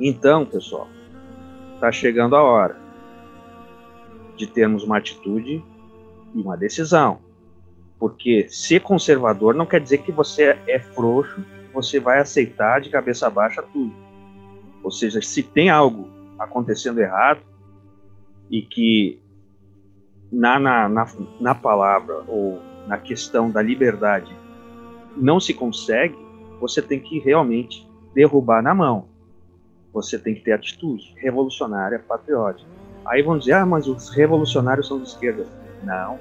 Então, pessoal, está chegando a hora de termos uma atitude e uma decisão. Porque ser conservador não quer dizer que você é frouxo, você vai aceitar de cabeça baixa tudo. Ou seja, se tem algo acontecendo errado e que na, na, na, na palavra ou na questão da liberdade não se consegue, você tem que realmente derrubar na mão. Você tem que ter atitude revolucionária, patriótica. Aí vão dizer, ah, mas os revolucionários são de esquerda. Não.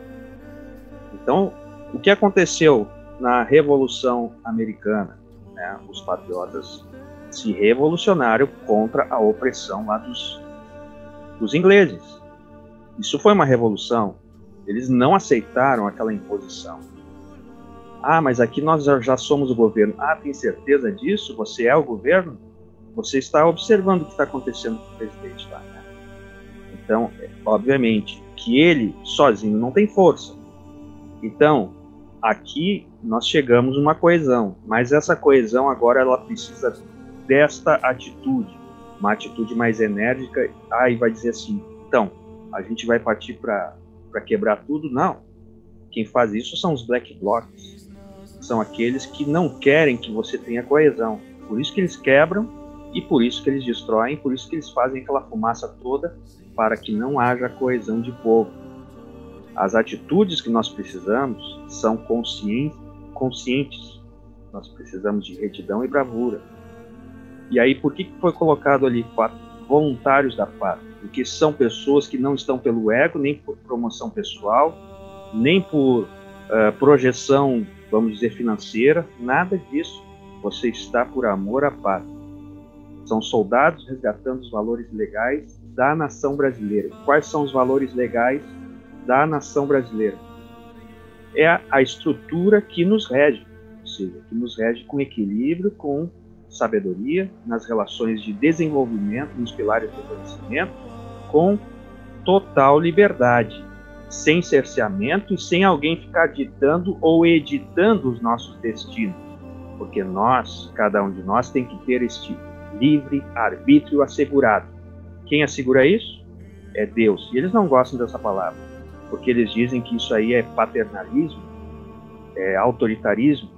Então, o que aconteceu na Revolução Americana? Né? Os patriotas se revolucionaram contra a opressão lá dos, dos ingleses. Isso foi uma revolução. Eles não aceitaram aquela imposição. Ah, mas aqui nós já somos o governo. Ah, tem certeza disso? Você é o governo? Você está observando o que está acontecendo com o presidente lá, né? Então, obviamente, que ele sozinho não tem força. Então, aqui nós chegamos uma coesão, mas essa coesão agora ela precisa desta atitude, uma atitude mais enérgica. Aí vai dizer assim, então, a gente vai partir para quebrar tudo? Não. Quem faz isso são os black blocs. São aqueles que não querem que você tenha coesão. Por isso que eles quebram e por isso que eles destroem, por isso que eles fazem aquela fumaça toda para que não haja coesão de povo. As atitudes que nós precisamos são conscientes. Nós precisamos de retidão e bravura. E aí, por que foi colocado ali voluntários da paz? Porque são pessoas que não estão pelo ego, nem por promoção pessoal, nem por uh, projeção, vamos dizer, financeira, nada disso. Você está por amor à paz. São soldados resgatando os valores legais da nação brasileira. Quais são os valores legais da nação brasileira? É a, a estrutura que nos rege, ou seja, que nos rege com equilíbrio, com sabedoria, nas relações de desenvolvimento, nos pilares do conhecimento, com total liberdade, sem cerceamento e sem alguém ficar ditando ou editando os nossos destinos, porque nós, cada um de nós, tem que ter este livre arbítrio assegurado. Quem assegura isso? É Deus. E eles não gostam dessa palavra, porque eles dizem que isso aí é paternalismo, é autoritarismo,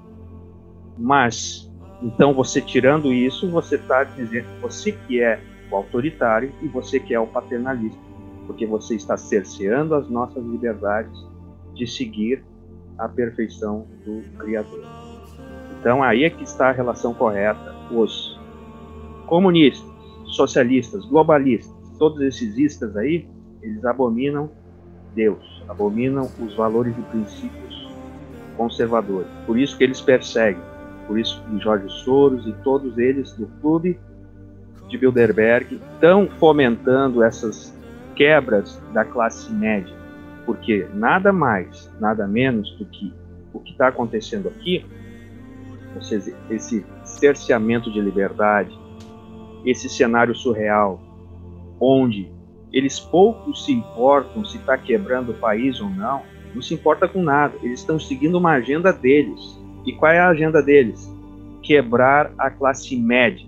mas então, você tirando isso, você está dizendo que você que é o autoritário e você que é o paternalista, porque você está cerceando as nossas liberdades de seguir a perfeição do Criador. Então, aí é que está a relação correta. Os comunistas, socialistas, globalistas, todos esses istas aí, eles abominam Deus, abominam os valores e princípios conservadores. Por isso que eles perseguem por isso Jorge Soros e todos eles do clube de Bilderberg estão fomentando essas quebras da classe média, porque nada mais, nada menos do que o que está acontecendo aqui, ou seja, esse cerceamento de liberdade, esse cenário surreal, onde eles poucos se importam se está quebrando o país ou não, não se importa com nada, eles estão seguindo uma agenda deles, e qual é a agenda deles? Quebrar a classe média.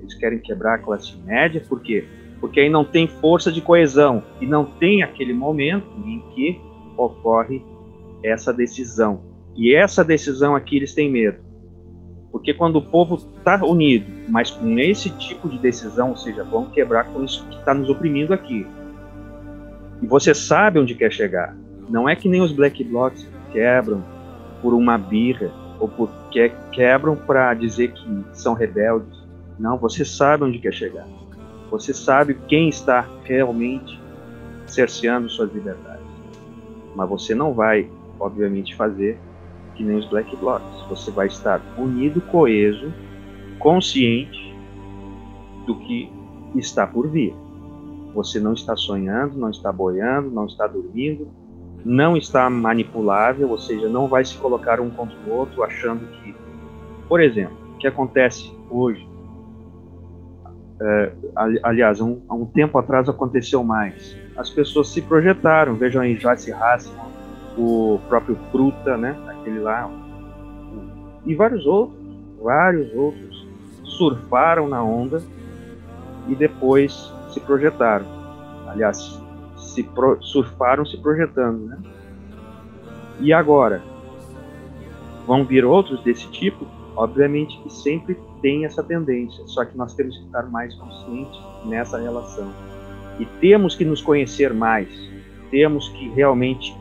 Eles querem quebrar a classe média por quê? Porque aí não tem força de coesão e não tem aquele momento em que ocorre essa decisão. E essa decisão aqui eles têm medo. Porque quando o povo está unido, mas com esse tipo de decisão, ou seja, vão quebrar com isso que está nos oprimindo aqui. E você sabe onde quer chegar. Não é que nem os black blocs quebram por uma birra, ou porque quebram para dizer que são rebeldes. Não, você sabe onde quer chegar. Você sabe quem está realmente cerceando suas liberdades. Mas você não vai, obviamente, fazer que nem os Black Blocs. Você vai estar unido, coeso, consciente do que está por vir. Você não está sonhando, não está boiando, não está dormindo, não está manipulável, ou seja, não vai se colocar um contra o outro achando que, por exemplo, o que acontece hoje, é, aliás, um, há um tempo atrás aconteceu mais, as pessoas se projetaram, vejam aí Joyce Hasselman, o próprio Fruta, né, aquele lá, e vários outros, vários outros surfaram na onda e depois se projetaram. Aliás, se pro, surfaram se projetando, né? E agora vão vir outros desse tipo? Obviamente que sempre tem essa tendência, só que nós temos que estar mais conscientes nessa relação. E temos que nos conhecer mais, temos que realmente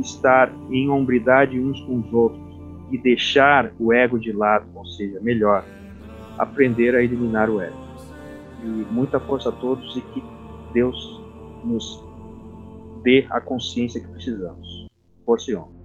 estar em hombridade uns com os outros e deixar o ego de lado, ou seja, melhor, aprender a eliminar o ego. E muita força a todos e que Deus nos dê a consciência que precisamos. Força e honra.